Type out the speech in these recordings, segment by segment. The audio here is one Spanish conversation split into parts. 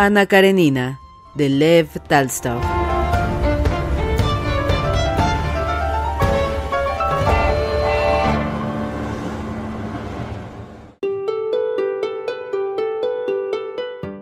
Ana Karenina, de Lev Talstov.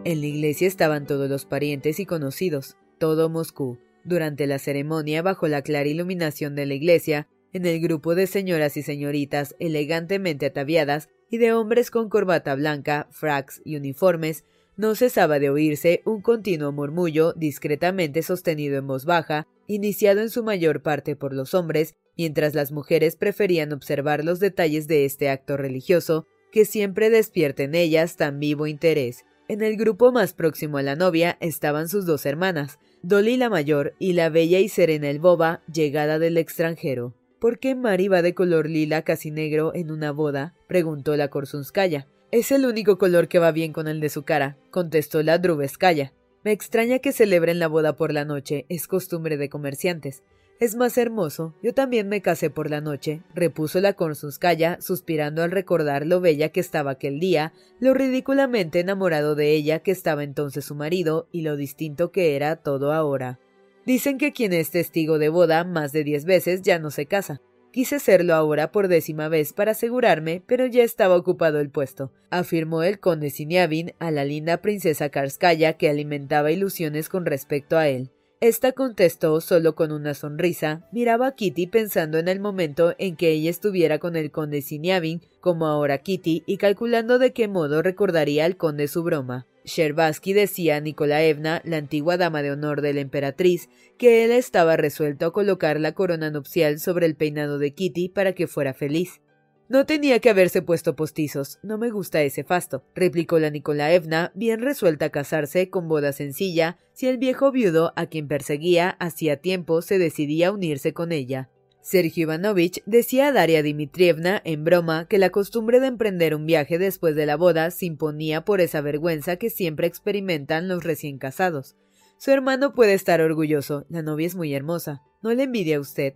En la iglesia estaban todos los parientes y conocidos, todo Moscú. Durante la ceremonia, bajo la clara iluminación de la iglesia, en el grupo de señoras y señoritas elegantemente ataviadas y de hombres con corbata blanca, fracs y uniformes, no cesaba de oírse un continuo murmullo discretamente sostenido en voz baja, iniciado en su mayor parte por los hombres, mientras las mujeres preferían observar los detalles de este acto religioso, que siempre despierta en ellas tan vivo interés. En el grupo más próximo a la novia estaban sus dos hermanas, Dolly la mayor y la bella y serena Elboba, llegada del extranjero. ¿Por qué Mari va de color lila casi negro en una boda? preguntó la Korsunskaya. Es el único color que va bien con el de su cara, contestó la Drubeskaya. Me extraña que celebren la boda por la noche, es costumbre de comerciantes. Es más hermoso, yo también me casé por la noche, repuso la Korsunskaya, suspirando al recordar lo bella que estaba aquel día, lo ridículamente enamorado de ella que estaba entonces su marido y lo distinto que era todo ahora. Dicen que quien es testigo de boda más de diez veces ya no se casa. Quise serlo ahora por décima vez para asegurarme, pero ya estaba ocupado el puesto, afirmó el conde Siniavin a la linda princesa Karskaya que alimentaba ilusiones con respecto a él. Esta contestó solo con una sonrisa, miraba a Kitty pensando en el momento en que ella estuviera con el conde Siniavin, como ahora Kitty, y calculando de qué modo recordaría al conde su broma. Sherbatsky decía a Nikolaevna, la antigua dama de honor de la emperatriz, que él estaba resuelto a colocar la corona nupcial sobre el peinado de Kitty para que fuera feliz. No tenía que haberse puesto postizos. No me gusta ese fasto, replicó la Nikolaevna, bien resuelta a casarse con boda sencilla, si el viejo viudo a quien perseguía hacía tiempo se decidía a unirse con ella. Sergio Ivanovich decía a Daria Dmitrievna en broma que la costumbre de emprender un viaje después de la boda se imponía por esa vergüenza que siempre experimentan los recién casados. Su hermano puede estar orgulloso, la novia es muy hermosa. No le envidia a usted.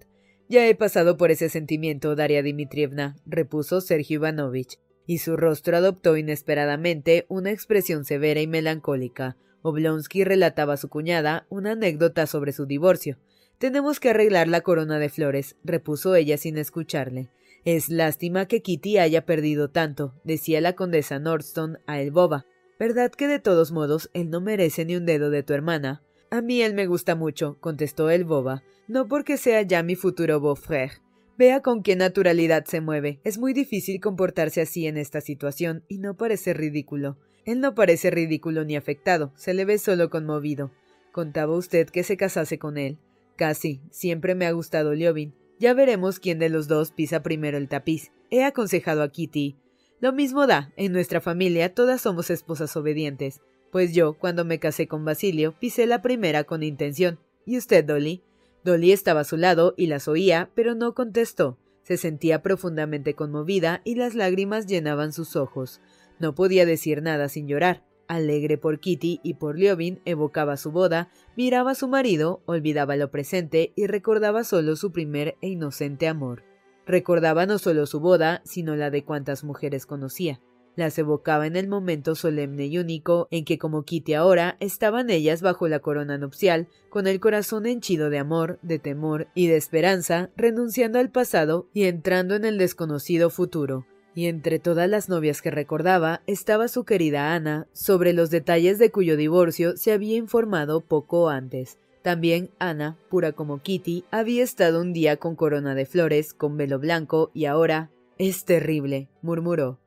Ya he pasado por ese sentimiento, Daria Dmitrievna, repuso Sergio Ivanovich, y su rostro adoptó inesperadamente una expresión severa y melancólica. Oblonsky relataba a su cuñada una anécdota sobre su divorcio. Tenemos que arreglar la corona de flores, repuso ella sin escucharle. Es lástima que Kitty haya perdido tanto, decía la condesa Nordston a el boba. ¿Verdad que de todos modos él no merece ni un dedo de tu hermana? A mí él me gusta mucho, contestó el boba, no porque sea ya mi futuro beau-frère. Vea con qué naturalidad se mueve. Es muy difícil comportarse así en esta situación y no parece ridículo. Él no parece ridículo ni afectado, se le ve solo conmovido. Contaba usted que se casase con él. Casi, siempre me ha gustado Liobin. Ya veremos quién de los dos pisa primero el tapiz. He aconsejado a Kitty. Lo mismo da, en nuestra familia todas somos esposas obedientes. Pues yo, cuando me casé con Basilio, pisé la primera con intención. ¿Y usted, Dolly? Dolly estaba a su lado y las oía, pero no contestó. Se sentía profundamente conmovida y las lágrimas llenaban sus ojos. No podía decir nada sin llorar. Alegre por Kitty y por Liobin, evocaba su boda, miraba a su marido, olvidaba lo presente y recordaba solo su primer e inocente amor. Recordaba no solo su boda, sino la de cuantas mujeres conocía. Las evocaba en el momento solemne y único en que, como Kitty ahora, estaban ellas bajo la corona nupcial, con el corazón henchido de amor, de temor y de esperanza, renunciando al pasado y entrando en el desconocido futuro y entre todas las novias que recordaba estaba su querida Ana, sobre los detalles de cuyo divorcio se había informado poco antes. También Ana, pura como Kitty, había estado un día con corona de flores, con velo blanco, y ahora. Es terrible, murmuró.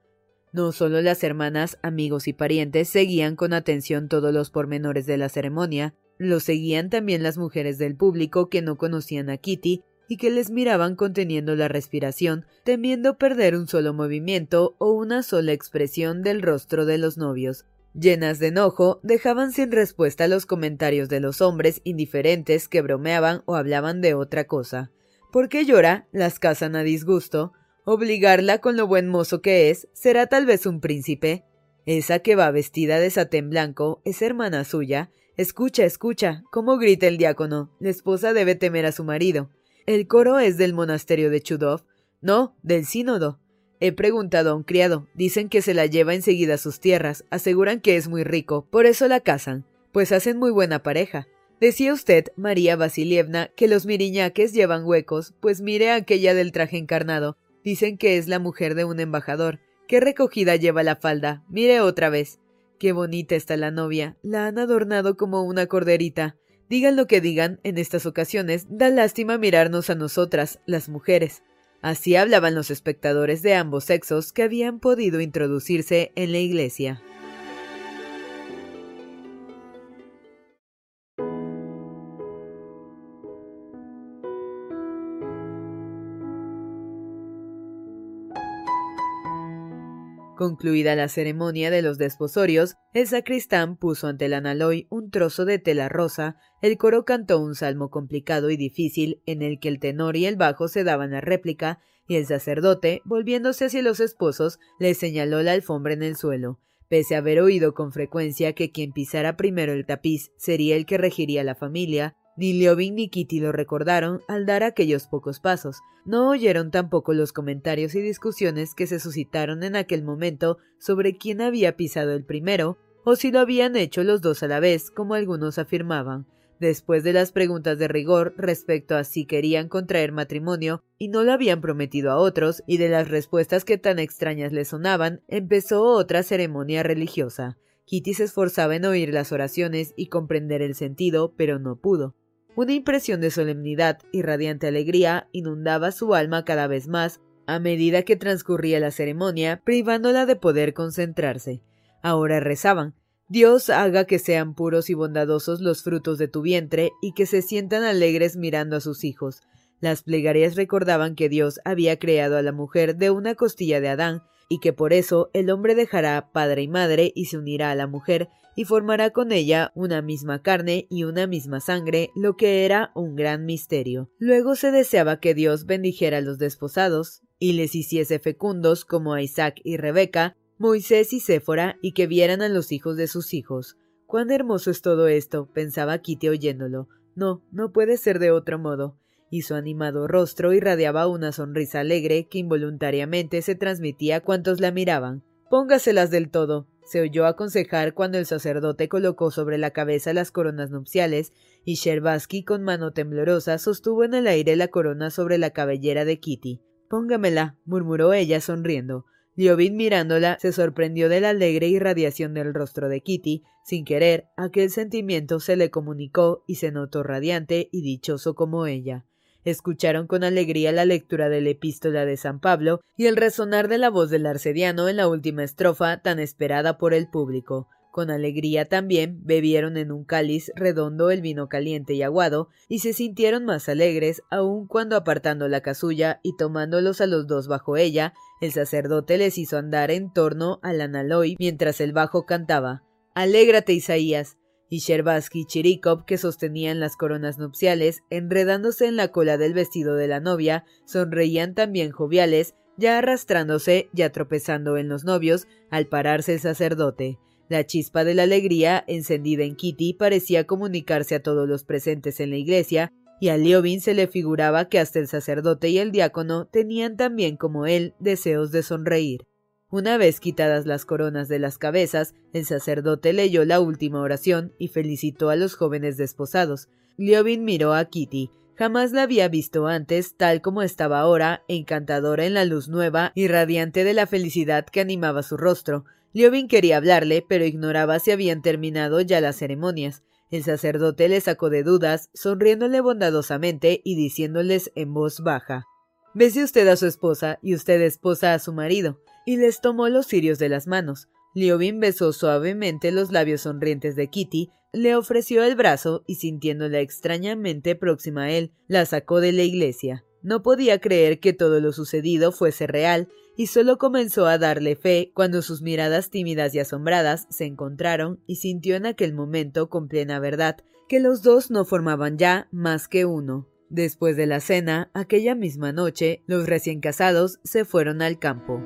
No solo las hermanas, amigos y parientes seguían con atención todos los pormenores de la ceremonia, lo seguían también las mujeres del público que no conocían a Kitty y que les miraban conteniendo la respiración, temiendo perder un solo movimiento o una sola expresión del rostro de los novios. Llenas de enojo, dejaban sin respuesta los comentarios de los hombres indiferentes que bromeaban o hablaban de otra cosa. ¿Por qué llora? Las casan a disgusto. Obligarla con lo buen mozo que es, será tal vez un príncipe. Esa que va vestida de satén blanco es hermana suya. Escucha, escucha, cómo grita el diácono. La esposa debe temer a su marido. ¿El coro es del monasterio de Chudov? No, del sínodo. He preguntado a un criado. Dicen que se la lleva enseguida a sus tierras. Aseguran que es muy rico. Por eso la casan. Pues hacen muy buena pareja. Decía usted, María Vasilievna, que los miriñaques llevan huecos. Pues mire aquella del traje encarnado. Dicen que es la mujer de un embajador. Qué recogida lleva la falda. Mire otra vez. Qué bonita está la novia. La han adornado como una corderita. Digan lo que digan, en estas ocasiones da lástima mirarnos a nosotras, las mujeres. Así hablaban los espectadores de ambos sexos que habían podido introducirse en la iglesia. Concluida la ceremonia de los desposorios, el sacristán puso ante el analoy un trozo de tela rosa, el coro cantó un salmo complicado y difícil en el que el tenor y el bajo se daban la réplica, y el sacerdote, volviéndose hacia los esposos, le señaló la alfombra en el suelo. Pese a haber oído con frecuencia que quien pisara primero el tapiz sería el que regiría la familia, ni Liobin ni Kitty lo recordaron al dar aquellos pocos pasos. No oyeron tampoco los comentarios y discusiones que se suscitaron en aquel momento sobre quién había pisado el primero, o si lo habían hecho los dos a la vez, como algunos afirmaban. Después de las preguntas de rigor respecto a si querían contraer matrimonio y no lo habían prometido a otros, y de las respuestas que tan extrañas le sonaban, empezó otra ceremonia religiosa. Kitty se esforzaba en oír las oraciones y comprender el sentido, pero no pudo. Una impresión de solemnidad y radiante alegría inundaba su alma cada vez más a medida que transcurría la ceremonia, privándola de poder concentrarse. Ahora rezaban Dios haga que sean puros y bondadosos los frutos de tu vientre y que se sientan alegres mirando a sus hijos. Las plegarias recordaban que Dios había creado a la mujer de una costilla de Adán y que por eso el hombre dejará padre y madre y se unirá a la mujer y formará con ella una misma carne y una misma sangre, lo que era un gran misterio. Luego se deseaba que Dios bendijera a los desposados y les hiciese fecundos como a Isaac y Rebeca, Moisés y Séfora, y que vieran a los hijos de sus hijos. Cuán hermoso es todo esto, pensaba Kitty oyéndolo. No, no puede ser de otro modo. Y su animado rostro irradiaba una sonrisa alegre que involuntariamente se transmitía a cuantos la miraban. Póngaselas del todo, se oyó aconsejar cuando el sacerdote colocó sobre la cabeza las coronas nupciales y Sherbaski con mano temblorosa sostuvo en el aire la corona sobre la cabellera de Kitty. Póngamela, murmuró ella sonriendo. Liobin mirándola se sorprendió de la alegre irradiación del rostro de Kitty. Sin querer, aquel sentimiento se le comunicó y se notó radiante y dichoso como ella. Escucharon con alegría la lectura de la epístola de San Pablo y el resonar de la voz del arcediano en la última estrofa tan esperada por el público. Con alegría también bebieron en un cáliz redondo el vino caliente y aguado, y se sintieron más alegres aun cuando apartando la casulla y tomándolos a los dos bajo ella, el sacerdote les hizo andar en torno al analoy mientras el bajo cantaba Alégrate, Isaías. Y Sherbaski y Chirikov, que sostenían las coronas nupciales, enredándose en la cola del vestido de la novia, sonreían también joviales, ya arrastrándose, ya tropezando en los novios, al pararse el sacerdote. La chispa de la alegría encendida en Kitty parecía comunicarse a todos los presentes en la iglesia, y a Liobin se le figuraba que hasta el sacerdote y el diácono tenían también como él deseos de sonreír. Una vez quitadas las coronas de las cabezas, el sacerdote leyó la última oración y felicitó a los jóvenes desposados. Liobin miró a Kitty. Jamás la había visto antes tal como estaba ahora, encantadora en la luz nueva y radiante de la felicidad que animaba su rostro. Liobin quería hablarle, pero ignoraba si habían terminado ya las ceremonias. El sacerdote le sacó de dudas, sonriéndole bondadosamente y diciéndoles en voz baja Bese usted a su esposa y usted esposa a su marido. Y les tomó los cirios de las manos. Liobin besó suavemente los labios sonrientes de Kitty, le ofreció el brazo y sintiéndola extrañamente próxima a él, la sacó de la iglesia. No podía creer que todo lo sucedido fuese real, y solo comenzó a darle fe cuando sus miradas tímidas y asombradas se encontraron y sintió en aquel momento con plena verdad que los dos no formaban ya más que uno. Después de la cena, aquella misma noche, los recién casados se fueron al campo.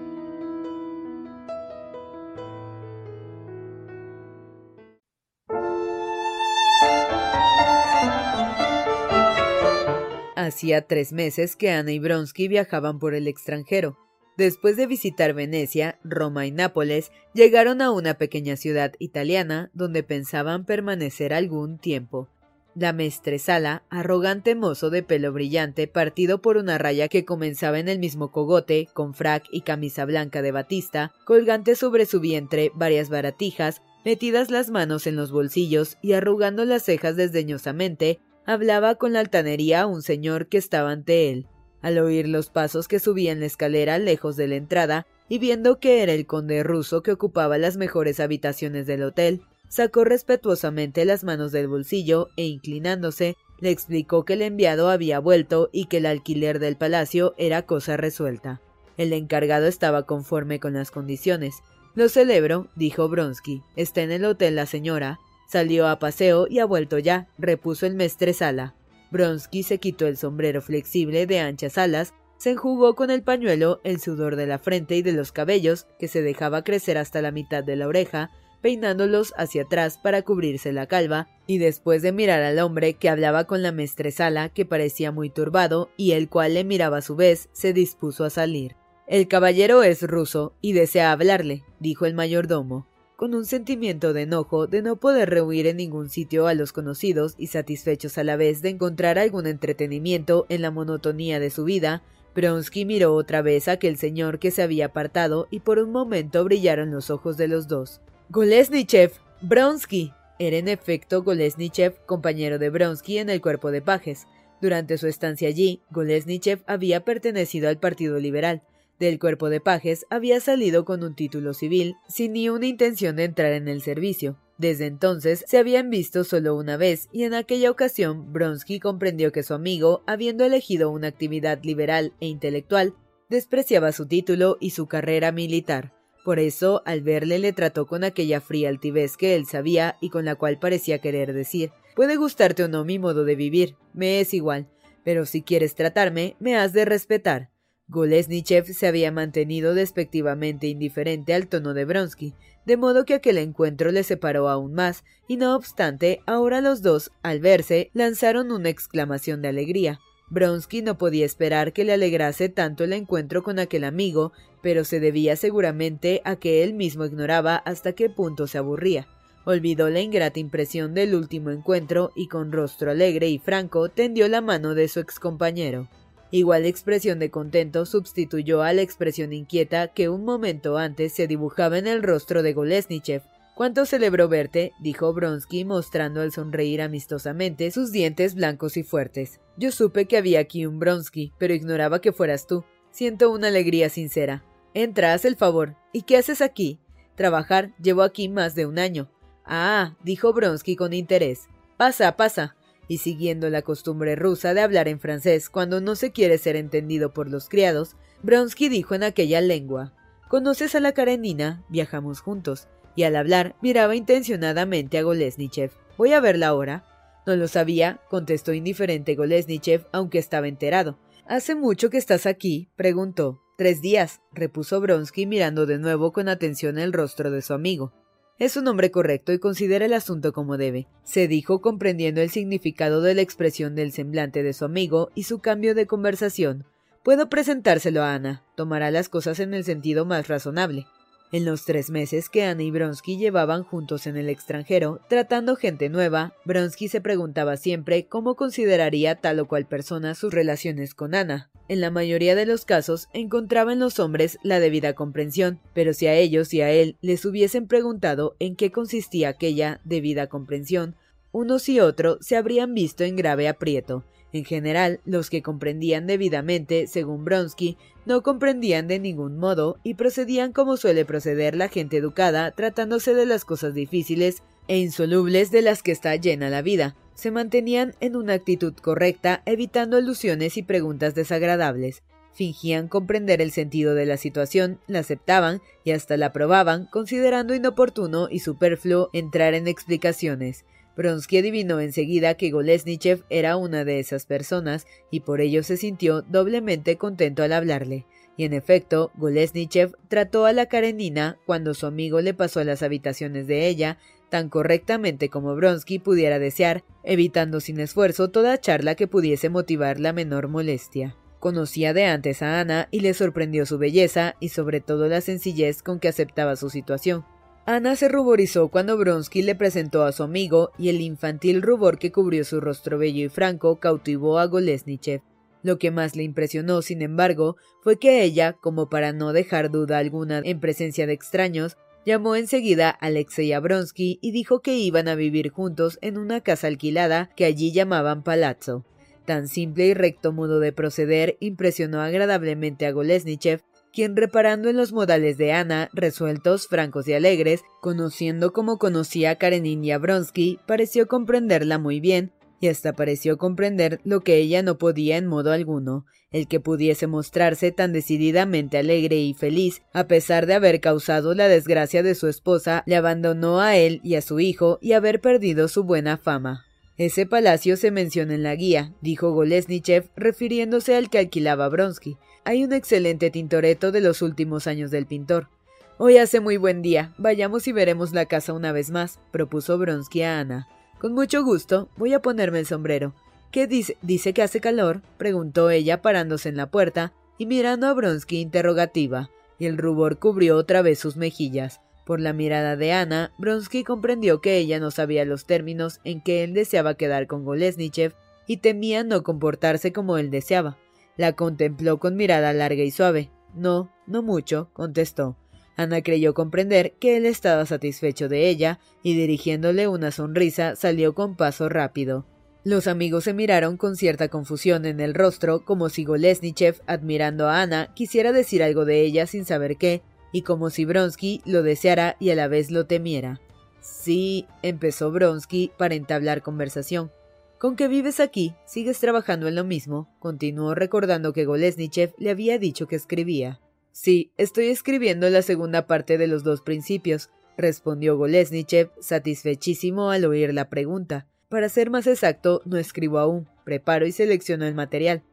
Hacía tres meses que Ana y Bronsky viajaban por el extranjero. Después de visitar Venecia, Roma y Nápoles, llegaron a una pequeña ciudad italiana donde pensaban permanecer algún tiempo. La maestresala, arrogante mozo de pelo brillante partido por una raya que comenzaba en el mismo cogote, con frac y camisa blanca de batista, colgante sobre su vientre varias baratijas, metidas las manos en los bolsillos y arrugando las cejas desdeñosamente, hablaba con la altanería a un señor que estaba ante él. Al oír los pasos que subían la escalera lejos de la entrada, y viendo que era el conde ruso que ocupaba las mejores habitaciones del hotel, sacó respetuosamente las manos del bolsillo e inclinándose, le explicó que el enviado había vuelto y que el alquiler del palacio era cosa resuelta. El encargado estaba conforme con las condiciones. Lo celebro, dijo Bronsky. Está en el hotel la señora. Salió a paseo y ha vuelto ya, repuso el Sala. Bronsky se quitó el sombrero flexible de anchas alas, se enjugó con el pañuelo el sudor de la frente y de los cabellos, que se dejaba crecer hasta la mitad de la oreja, peinándolos hacia atrás para cubrirse la calva, y después de mirar al hombre que hablaba con la maestresala, que parecía muy turbado, y el cual le miraba a su vez, se dispuso a salir. El caballero es ruso y desea hablarle, dijo el mayordomo con un sentimiento de enojo de no poder rehuir en ningún sitio a los conocidos y satisfechos a la vez de encontrar algún entretenimiento en la monotonía de su vida, Bronsky miró otra vez a aquel señor que se había apartado y por un momento brillaron los ojos de los dos. Golesnichev, Bronsky. Era en efecto Golesnichev, compañero de Bronsky en el cuerpo de pajes. Durante su estancia allí, Golesnichev había pertenecido al Partido Liberal, del cuerpo de pajes había salido con un título civil, sin ni una intención de entrar en el servicio. Desde entonces se habían visto solo una vez y en aquella ocasión Bronsky comprendió que su amigo, habiendo elegido una actividad liberal e intelectual, despreciaba su título y su carrera militar. Por eso, al verle, le trató con aquella fría altivez que él sabía y con la cual parecía querer decir Puede gustarte o no mi modo de vivir, me es igual, pero si quieres tratarme, me has de respetar. Golesnichev se había mantenido despectivamente indiferente al tono de Bronsky, de modo que aquel encuentro le separó aún más, y no obstante, ahora los dos, al verse, lanzaron una exclamación de alegría. Bronsky no podía esperar que le alegrase tanto el encuentro con aquel amigo, pero se debía seguramente a que él mismo ignoraba hasta qué punto se aburría. Olvidó la ingrata impresión del último encuentro y con rostro alegre y franco tendió la mano de su excompañero. Igual expresión de contento sustituyó a la expresión inquieta que un momento antes se dibujaba en el rostro de Golesnichev. ¿Cuánto celebró verte? dijo Bronsky, mostrando al sonreír amistosamente sus dientes blancos y fuertes. Yo supe que había aquí un Bronsky, pero ignoraba que fueras tú. Siento una alegría sincera. Entra, haz el favor. ¿Y qué haces aquí? Trabajar. Llevo aquí más de un año. Ah, dijo Bronsky con interés. Pasa, pasa y siguiendo la costumbre rusa de hablar en francés cuando no se quiere ser entendido por los criados, Bronsky dijo en aquella lengua ¿Conoces a la Karenina? Viajamos juntos. Y al hablar miraba intencionadamente a Golesnichev. ¿Voy a verla ahora? No lo sabía, contestó indiferente Golesnichev, aunque estaba enterado. ¿Hace mucho que estás aquí? preguntó. Tres días, repuso Bronsky mirando de nuevo con atención el rostro de su amigo. Es un hombre correcto y considera el asunto como debe, se dijo comprendiendo el significado de la expresión del semblante de su amigo y su cambio de conversación. Puedo presentárselo a Ana. Tomará las cosas en el sentido más razonable. En los tres meses que Ana y Bronsky llevaban juntos en el extranjero, tratando gente nueva, Bronsky se preguntaba siempre cómo consideraría tal o cual persona sus relaciones con Ana. En la mayoría de los casos encontraba en los hombres la debida comprensión, pero si a ellos y a él les hubiesen preguntado en qué consistía aquella debida comprensión, unos y otros se habrían visto en grave aprieto, en general, los que comprendían debidamente, según Bronsky, no comprendían de ningún modo y procedían como suele proceder la gente educada, tratándose de las cosas difíciles e insolubles de las que está llena la vida. Se mantenían en una actitud correcta, evitando alusiones y preguntas desagradables. Fingían comprender el sentido de la situación, la aceptaban y hasta la aprobaban, considerando inoportuno y superfluo entrar en explicaciones. Bronsky adivinó enseguida que Golesnichev era una de esas personas y por ello se sintió doblemente contento al hablarle. Y en efecto, Golesnichev trató a la Karenina cuando su amigo le pasó a las habitaciones de ella tan correctamente como Bronsky pudiera desear, evitando sin esfuerzo toda charla que pudiese motivar la menor molestia. Conocía de antes a Ana y le sorprendió su belleza y sobre todo la sencillez con que aceptaba su situación. Ana se ruborizó cuando Bronsky le presentó a su amigo y el infantil rubor que cubrió su rostro bello y franco cautivó a Golesnichev. Lo que más le impresionó, sin embargo, fue que ella, como para no dejar duda alguna en presencia de extraños, llamó enseguida a Alexei Bronsky y dijo que iban a vivir juntos en una casa alquilada que allí llamaban palazzo. Tan simple y recto modo de proceder impresionó agradablemente a Golesnichev, quien reparando en los modales de Ana, resueltos, francos y alegres, conociendo como conocía a Karenina Bronsky, pareció comprenderla muy bien, y hasta pareció comprender lo que ella no podía en modo alguno, el que pudiese mostrarse tan decididamente alegre y feliz, a pesar de haber causado la desgracia de su esposa, le abandonó a él y a su hijo y haber perdido su buena fama. Ese palacio se menciona en la guía, dijo Golesnichev, refiriéndose al que alquilaba Bronsky. Hay un excelente tintoreto de los últimos años del pintor. Hoy hace muy buen día. Vayamos y veremos la casa una vez más, propuso Bronsky a Ana. Con mucho gusto. Voy a ponerme el sombrero. ¿Qué dice? ¿Dice que hace calor? preguntó ella parándose en la puerta y mirando a Bronsky interrogativa, y el rubor cubrió otra vez sus mejillas. Por la mirada de Ana, Bronsky comprendió que ella no sabía los términos en que él deseaba quedar con Golesnichev y temía no comportarse como él deseaba. La contempló con mirada larga y suave. No, no mucho, contestó. Ana creyó comprender que él estaba satisfecho de ella y dirigiéndole una sonrisa salió con paso rápido. Los amigos se miraron con cierta confusión en el rostro, como si Golesnichev, admirando a Ana, quisiera decir algo de ella sin saber qué, y como si Bronsky lo deseara y a la vez lo temiera. Sí, empezó Bronsky para entablar conversación. Con que vives aquí, sigues trabajando en lo mismo, continuó recordando que Golesnichev le había dicho que escribía. Sí, estoy escribiendo la segunda parte de los dos principios, respondió Golesnichev, satisfechísimo al oír la pregunta. Para ser más exacto, no escribo aún, preparo y selecciono el material.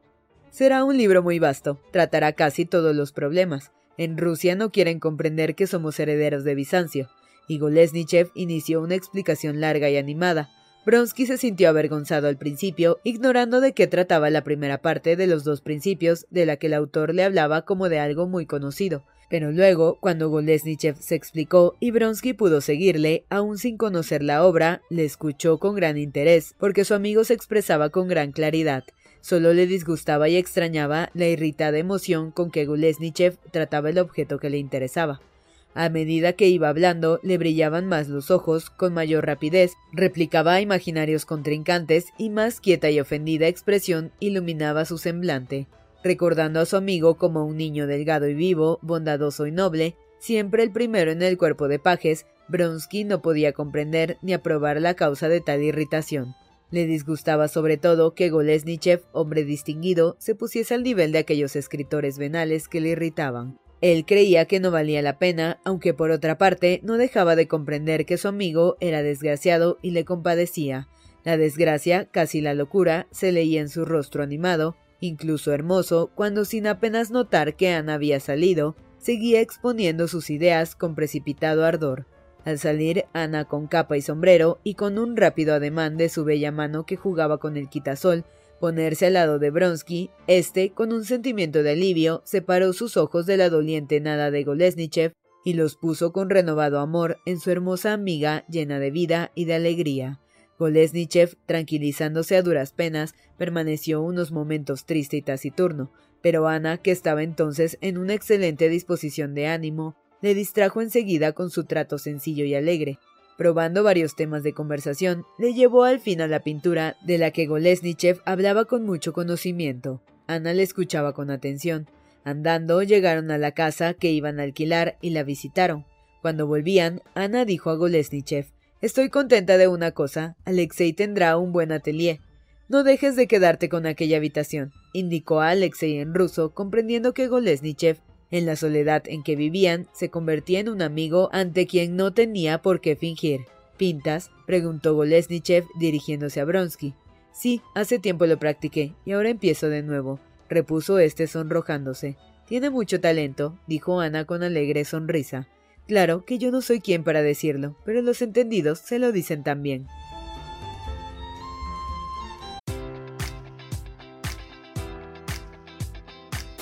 Será un libro muy vasto, tratará casi todos los problemas. En Rusia no quieren comprender que somos herederos de Bizancio, y Golesnichev inició una explicación larga y animada, Bronsky se sintió avergonzado al principio, ignorando de qué trataba la primera parte de los dos principios, de la que el autor le hablaba como de algo muy conocido. Pero luego, cuando Golesnichev se explicó y Bronsky pudo seguirle, aun sin conocer la obra, le escuchó con gran interés, porque su amigo se expresaba con gran claridad. Solo le disgustaba y extrañaba la irritada emoción con que Gulesnichev trataba el objeto que le interesaba. A medida que iba hablando, le brillaban más los ojos, con mayor rapidez, replicaba a imaginarios contrincantes y más quieta y ofendida expresión iluminaba su semblante. Recordando a su amigo como un niño delgado y vivo, bondadoso y noble, siempre el primero en el cuerpo de pajes, Bronsky no podía comprender ni aprobar la causa de tal irritación. Le disgustaba sobre todo que Golesnichev, hombre distinguido, se pusiese al nivel de aquellos escritores venales que le irritaban. Él creía que no valía la pena, aunque por otra parte no dejaba de comprender que su amigo era desgraciado y le compadecía. La desgracia, casi la locura, se leía en su rostro animado, incluso hermoso, cuando sin apenas notar que Ana había salido, seguía exponiendo sus ideas con precipitado ardor. Al salir, Ana con capa y sombrero, y con un rápido ademán de su bella mano que jugaba con el quitasol, ponerse al lado de Bronsky, este, con un sentimiento de alivio, separó sus ojos de la doliente nada de Golesnichev y los puso con renovado amor en su hermosa amiga llena de vida y de alegría. Golesnichev, tranquilizándose a duras penas, permaneció unos momentos triste y taciturno, pero Ana, que estaba entonces en una excelente disposición de ánimo, le distrajo enseguida con su trato sencillo y alegre. Probando varios temas de conversación, le llevó al fin a la pintura, de la que Golesnichev hablaba con mucho conocimiento. Ana le escuchaba con atención. Andando, llegaron a la casa que iban a alquilar y la visitaron. Cuando volvían, Ana dijo a Golesnichev Estoy contenta de una cosa. Alexei tendrá un buen atelier. No dejes de quedarte con aquella habitación, indicó a Alexei en ruso, comprendiendo que Golesnichev en la soledad en que vivían, se convertía en un amigo ante quien no tenía por qué fingir. ¿Pintas? preguntó Golesnichev dirigiéndose a Bronsky. Sí, hace tiempo lo practiqué, y ahora empiezo de nuevo, repuso este sonrojándose. Tiene mucho talento, dijo Ana con alegre sonrisa. Claro que yo no soy quien para decirlo, pero los entendidos se lo dicen también.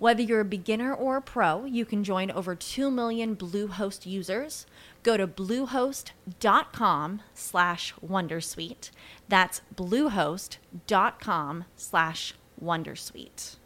Whether you're a beginner or a pro, you can join over 2 million Bluehost users. Go to bluehost.com slash wondersuite. That's bluehost.com slash wondersuite.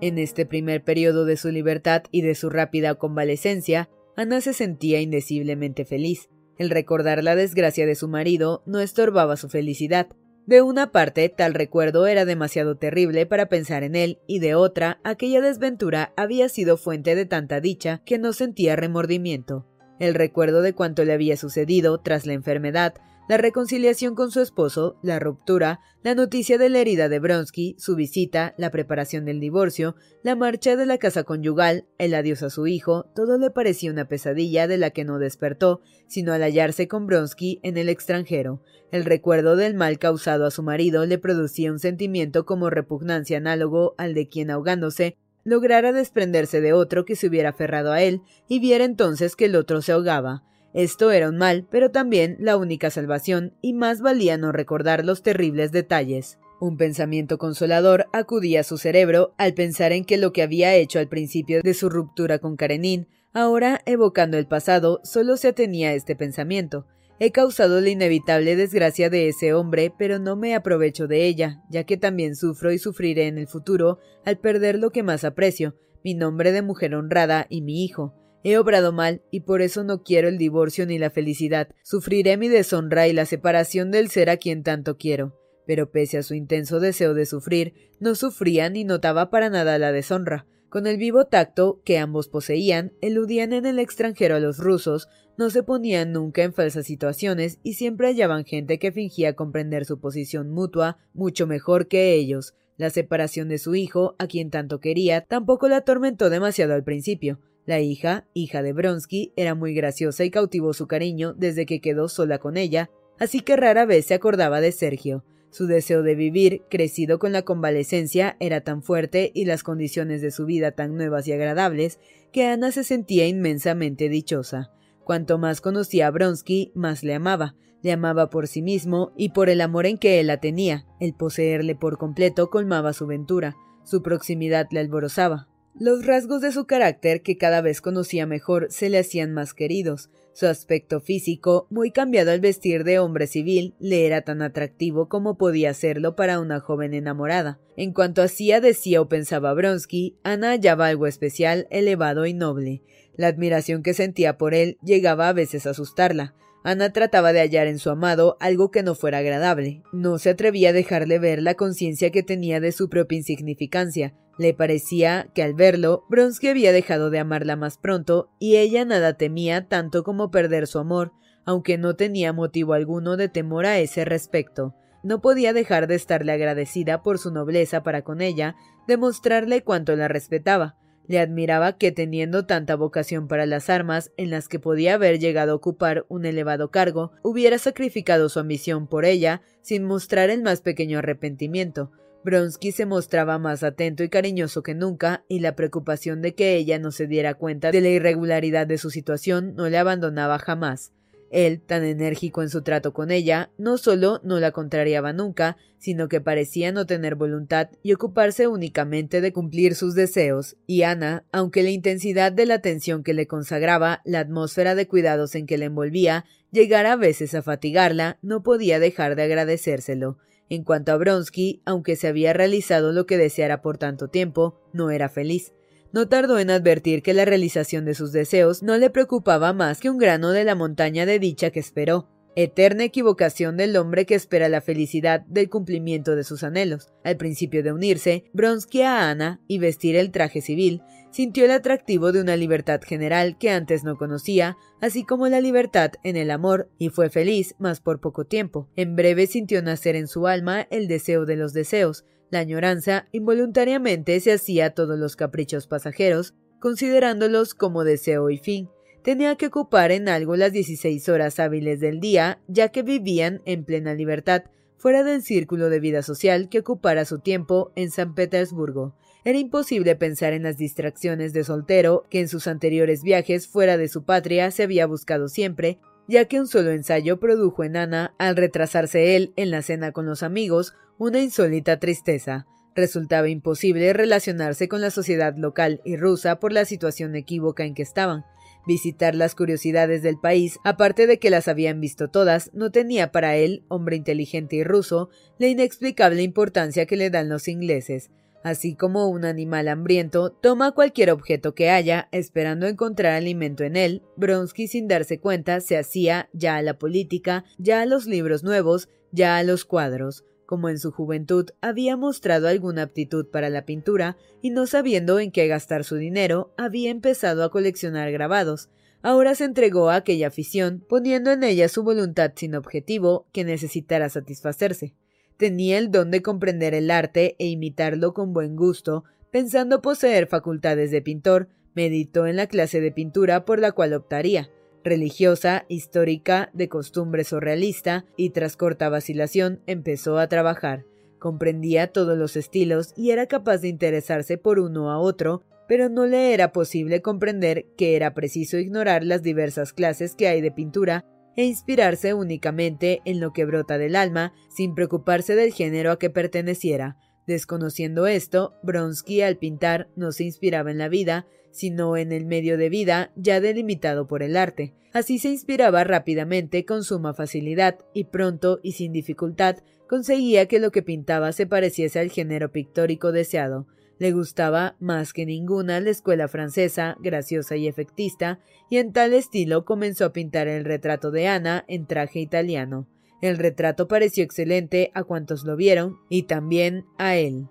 En este primer periodo de su libertad y de su rápida convalecencia, Ana se sentía indeciblemente feliz. El recordar la desgracia de su marido no estorbaba su felicidad. De una parte, tal recuerdo era demasiado terrible para pensar en él, y de otra, aquella desventura había sido fuente de tanta dicha que no sentía remordimiento. El recuerdo de cuanto le había sucedido tras la enfermedad, la reconciliación con su esposo, la ruptura, la noticia de la herida de Bronsky, su visita, la preparación del divorcio, la marcha de la casa conyugal, el adiós a su hijo, todo le parecía una pesadilla de la que no despertó, sino al hallarse con Bronsky en el extranjero. El recuerdo del mal causado a su marido le producía un sentimiento como repugnancia análogo al de quien ahogándose lograra desprenderse de otro que se hubiera aferrado a él y viera entonces que el otro se ahogaba. Esto era un mal, pero también la única salvación, y más valía no recordar los terribles detalles. Un pensamiento consolador acudía a su cerebro al pensar en que lo que había hecho al principio de su ruptura con Karenin, ahora evocando el pasado, solo se atenía a este pensamiento. He causado la inevitable desgracia de ese hombre, pero no me aprovecho de ella, ya que también sufro y sufriré en el futuro al perder lo que más aprecio, mi nombre de mujer honrada y mi hijo. He obrado mal y por eso no quiero el divorcio ni la felicidad. Sufriré mi deshonra y la separación del ser a quien tanto quiero. Pero pese a su intenso deseo de sufrir, no sufría ni notaba para nada la deshonra. Con el vivo tacto que ambos poseían, eludían en el extranjero a los rusos, no se ponían nunca en falsas situaciones y siempre hallaban gente que fingía comprender su posición mutua mucho mejor que ellos. La separación de su hijo, a quien tanto quería, tampoco la atormentó demasiado al principio. La hija, hija de Bronsky, era muy graciosa y cautivó su cariño desde que quedó sola con ella, así que rara vez se acordaba de Sergio. Su deseo de vivir, crecido con la convalecencia, era tan fuerte y las condiciones de su vida tan nuevas y agradables, que Ana se sentía inmensamente dichosa. Cuanto más conocía a Bronsky, más le amaba. Le amaba por sí mismo y por el amor en que él la tenía. El poseerle por completo colmaba su ventura. Su proximidad le alborozaba. Los rasgos de su carácter, que cada vez conocía mejor, se le hacían más queridos. Su aspecto físico, muy cambiado al vestir de hombre civil, le era tan atractivo como podía serlo para una joven enamorada. En cuanto hacía, decía o pensaba Bronsky, Ana hallaba algo especial, elevado y noble. La admiración que sentía por él llegaba a veces a asustarla. Ana trataba de hallar en su amado algo que no fuera agradable. No se atrevía a dejarle ver la conciencia que tenía de su propia insignificancia. Le parecía que al verlo, Bronsky había dejado de amarla más pronto, y ella nada temía tanto como perder su amor, aunque no tenía motivo alguno de temor a ese respecto. No podía dejar de estarle agradecida por su nobleza para con ella, demostrarle cuánto la respetaba. Le admiraba que teniendo tanta vocación para las armas, en las que podía haber llegado a ocupar un elevado cargo, hubiera sacrificado su ambición por ella sin mostrar el más pequeño arrepentimiento. Bronsky se mostraba más atento y cariñoso que nunca, y la preocupación de que ella no se diera cuenta de la irregularidad de su situación no le abandonaba jamás. Él, tan enérgico en su trato con ella, no solo no la contrariaba nunca, sino que parecía no tener voluntad y ocuparse únicamente de cumplir sus deseos, y Ana, aunque la intensidad de la atención que le consagraba, la atmósfera de cuidados en que le envolvía, llegara a veces a fatigarla, no podía dejar de agradecérselo. En cuanto a Bronsky, aunque se había realizado lo que deseara por tanto tiempo, no era feliz. No tardó en advertir que la realización de sus deseos no le preocupaba más que un grano de la montaña de dicha que esperó. Eterna equivocación del hombre que espera la felicidad del cumplimiento de sus anhelos. Al principio de unirse, Bronsky a Ana y vestir el traje civil, sintió el atractivo de una libertad general que antes no conocía, así como la libertad en el amor, y fue feliz, mas por poco tiempo. En breve sintió nacer en su alma el deseo de los deseos, la añoranza involuntariamente se hacía todos los caprichos pasajeros, considerándolos como deseo y fin. Tenía que ocupar en algo las dieciséis horas hábiles del día, ya que vivían en plena libertad, fuera del círculo de vida social que ocupara su tiempo en San Petersburgo. Era imposible pensar en las distracciones de soltero que en sus anteriores viajes fuera de su patria se había buscado siempre, ya que un solo ensayo produjo en Ana, al retrasarse él en la cena con los amigos, una insólita tristeza. Resultaba imposible relacionarse con la sociedad local y rusa por la situación equívoca en que estaban. Visitar las curiosidades del país, aparte de que las habían visto todas, no tenía para él, hombre inteligente y ruso, la inexplicable importancia que le dan los ingleses. Así como un animal hambriento toma cualquier objeto que haya, esperando encontrar alimento en él, Bronsky sin darse cuenta se hacía ya a la política, ya a los libros nuevos, ya a los cuadros. Como en su juventud había mostrado alguna aptitud para la pintura y no sabiendo en qué gastar su dinero, había empezado a coleccionar grabados. Ahora se entregó a aquella afición, poniendo en ella su voluntad sin objetivo que necesitara satisfacerse. Tenía el don de comprender el arte e imitarlo con buen gusto, pensando poseer facultades de pintor, meditó en la clase de pintura por la cual optaría, religiosa, histórica, de costumbres o realista, y tras corta vacilación empezó a trabajar. Comprendía todos los estilos y era capaz de interesarse por uno a otro, pero no le era posible comprender que era preciso ignorar las diversas clases que hay de pintura e inspirarse únicamente en lo que brota del alma, sin preocuparse del género a que perteneciera. Desconociendo esto, Bronsky al pintar no se inspiraba en la vida, sino en el medio de vida ya delimitado por el arte. Así se inspiraba rápidamente con suma facilidad y pronto y sin dificultad conseguía que lo que pintaba se pareciese al género pictórico deseado. Le gustaba más que ninguna la escuela francesa, graciosa y efectista, y en tal estilo comenzó a pintar el retrato de Ana en traje italiano. El retrato pareció excelente a cuantos lo vieron y también a él.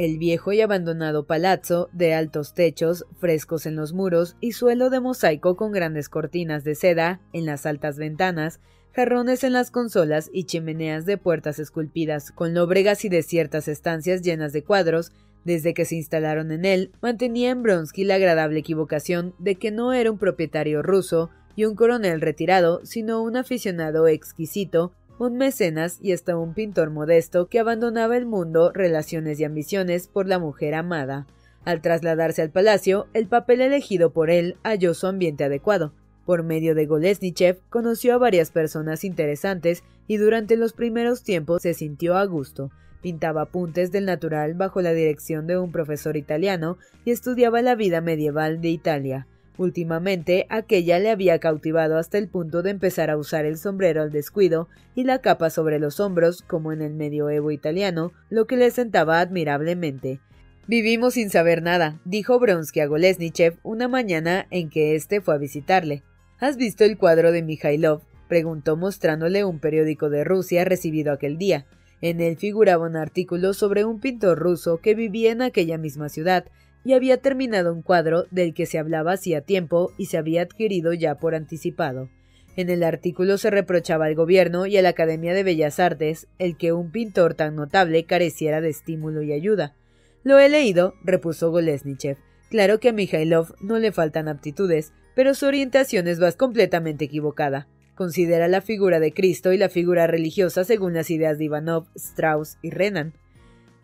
El viejo y abandonado palazzo, de altos techos, frescos en los muros y suelo de mosaico con grandes cortinas de seda en las altas ventanas, jarrones en las consolas y chimeneas de puertas esculpidas, con lóbregas y desiertas estancias llenas de cuadros, desde que se instalaron en él, mantenía en Bronsky la agradable equivocación de que no era un propietario ruso y un coronel retirado, sino un aficionado exquisito un mecenas y hasta un pintor modesto que abandonaba el mundo, relaciones y ambiciones por la mujer amada. Al trasladarse al palacio, el papel elegido por él halló su ambiente adecuado. Por medio de Golesnichev conoció a varias personas interesantes y durante los primeros tiempos se sintió a gusto. Pintaba apuntes del natural bajo la dirección de un profesor italiano y estudiaba la vida medieval de Italia. Últimamente aquella le había cautivado hasta el punto de empezar a usar el sombrero al descuido y la capa sobre los hombros, como en el medioevo italiano, lo que le sentaba admirablemente. Vivimos sin saber nada, dijo Bronsky a Golesnichev una mañana en que éste fue a visitarle. ¿Has visto el cuadro de Mikhailov? preguntó mostrándole un periódico de Rusia recibido aquel día. En él figuraba un artículo sobre un pintor ruso que vivía en aquella misma ciudad y había terminado un cuadro del que se hablaba hacía tiempo y se había adquirido ya por anticipado. En el artículo se reprochaba al gobierno y a la Academia de Bellas Artes el que un pintor tan notable careciera de estímulo y ayuda. Lo he leído, repuso Golesnichev. Claro que a Mijailov no le faltan aptitudes, pero su orientación es completamente equivocada. Considera la figura de Cristo y la figura religiosa según las ideas de Ivanov, Strauss y Renan.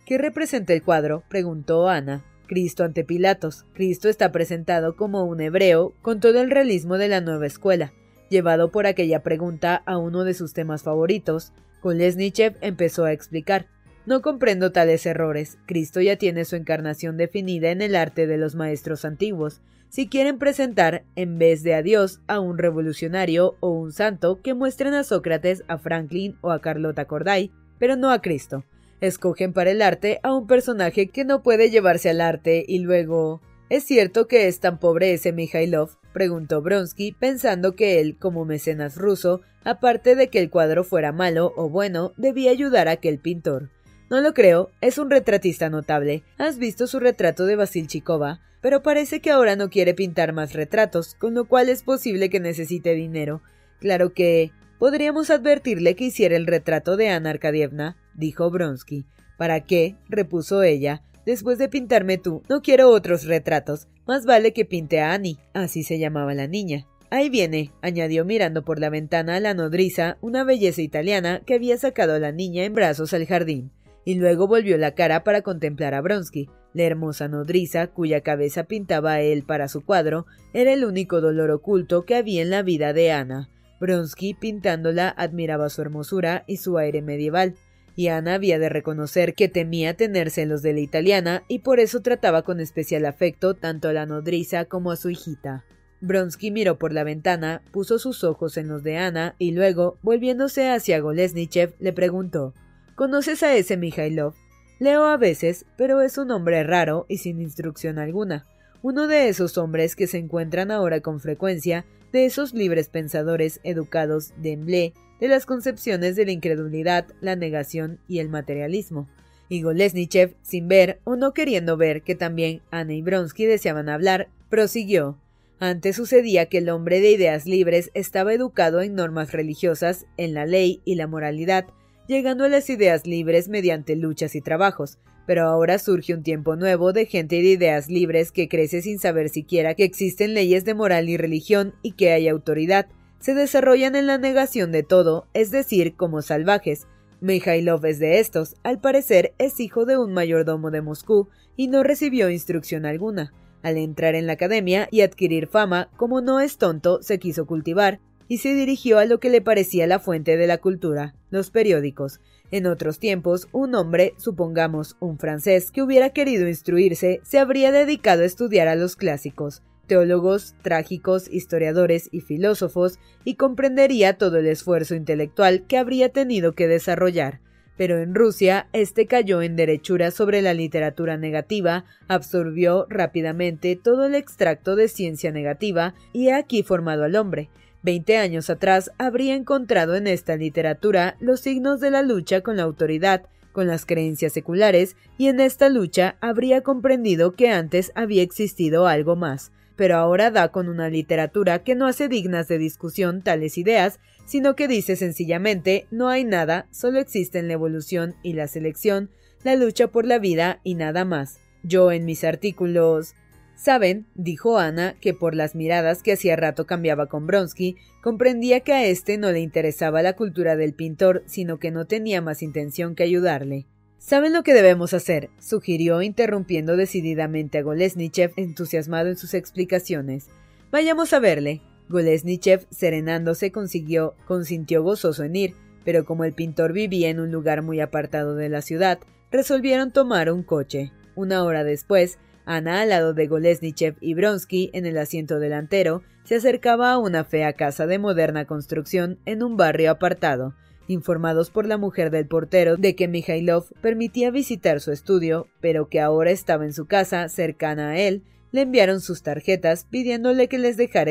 ¿Qué representa el cuadro? preguntó Ana. Cristo ante Pilatos. Cristo está presentado como un hebreo con todo el realismo de la nueva escuela. Llevado por aquella pregunta a uno de sus temas favoritos, Kolesnichev empezó a explicar. No comprendo tales errores. Cristo ya tiene su encarnación definida en el arte de los maestros antiguos. Si quieren presentar, en vez de a Dios, a un revolucionario o un santo, que muestren a Sócrates, a Franklin o a Carlota Corday, pero no a Cristo. Escogen para el arte a un personaje que no puede llevarse al arte y luego... ¿Es cierto que es tan pobre ese Mikhailov? preguntó Bronsky, pensando que él, como mecenas ruso, aparte de que el cuadro fuera malo o bueno, debía ayudar a aquel pintor. No lo creo, es un retratista notable. ¿Has visto su retrato de Vasilchikova? Pero parece que ahora no quiere pintar más retratos, con lo cual es posible que necesite dinero. Claro que Podríamos advertirle que hiciera el retrato de Ana Arkadievna, dijo Bronsky. ¿Para qué? repuso ella. Después de pintarme tú, no quiero otros retratos. Más vale que pinte a Annie. Así se llamaba la niña. Ahí viene, añadió mirando por la ventana a la nodriza, una belleza italiana que había sacado a la niña en brazos al jardín, y luego volvió la cara para contemplar a Bronsky. La hermosa nodriza, cuya cabeza pintaba él para su cuadro, era el único dolor oculto que había en la vida de Ana. Bronsky, pintándola, admiraba su hermosura y su aire medieval, y Ana había de reconocer que temía tener celos de la italiana y por eso trataba con especial afecto tanto a la nodriza como a su hijita. Bronsky miró por la ventana, puso sus ojos en los de Ana y luego, volviéndose hacia Golesnichev, le preguntó ¿Conoces a ese Mijailov? Leo a veces, pero es un hombre raro y sin instrucción alguna. Uno de esos hombres que se encuentran ahora con frecuencia de esos libres pensadores educados de Emblé, de las concepciones de la incredulidad, la negación y el materialismo. Y Golesnichev, sin ver o no queriendo ver que también Ana y Bronsky deseaban hablar, prosiguió. Antes sucedía que el hombre de ideas libres estaba educado en normas religiosas, en la ley y la moralidad, llegando a las ideas libres mediante luchas y trabajos, pero ahora surge un tiempo nuevo de gente de ideas libres que crece sin saber siquiera que existen leyes de moral y religión y que hay autoridad. Se desarrollan en la negación de todo, es decir, como salvajes. Mikhailov es de estos, al parecer es hijo de un mayordomo de Moscú y no recibió instrucción alguna. Al entrar en la academia y adquirir fama, como no es tonto, se quiso cultivar, y se dirigió a lo que le parecía la fuente de la cultura, los periódicos. En otros tiempos, un hombre, supongamos un francés, que hubiera querido instruirse, se habría dedicado a estudiar a los clásicos, teólogos, trágicos, historiadores y filósofos, y comprendería todo el esfuerzo intelectual que habría tenido que desarrollar. Pero en Rusia, este cayó en derechura sobre la literatura negativa, absorbió rápidamente todo el extracto de ciencia negativa y ha aquí formado al hombre. Veinte años atrás habría encontrado en esta literatura los signos de la lucha con la autoridad, con las creencias seculares, y en esta lucha habría comprendido que antes había existido algo más, pero ahora da con una literatura que no hace dignas de discusión tales ideas, sino que dice sencillamente no hay nada, solo existen la evolución y la selección, la lucha por la vida y nada más. Yo en mis artículos Saben, dijo Ana, que por las miradas que hacía rato cambiaba con Bronsky, comprendía que a éste no le interesaba la cultura del pintor, sino que no tenía más intención que ayudarle. ¿Saben lo que debemos hacer? sugirió, interrumpiendo decididamente a Golesnichev, entusiasmado en sus explicaciones. Vayamos a verle. Golesnichev, serenándose, consiguió, consintió gozoso en ir, pero como el pintor vivía en un lugar muy apartado de la ciudad, resolvieron tomar un coche. Una hora después, Ana, al lado de Golesnichev y Bronsky, en el asiento delantero, se acercaba a una fea casa de moderna construcción en un barrio apartado, informados por la mujer del portero de que Mikhailov permitía visitar su estudio, pero que ahora estaba en su casa cercana a él, le enviaron sus tarjetas pidiéndole que les dejara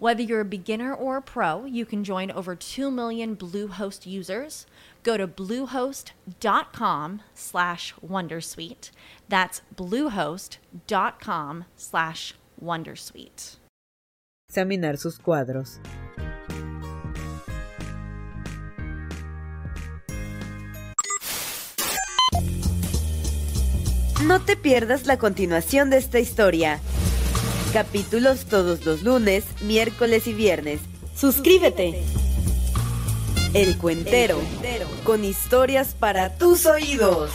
Whether you're a beginner or a pro, you can join over 2 million Bluehost users. Go to bluehost.com slash wondersuite. That's bluehost.com slash wondersuite. Examinar sus cuadros. No te pierdas la continuación de esta historia. Capítulos todos los lunes, miércoles y viernes. Suscríbete. El Cuentero, con historias para tus oídos.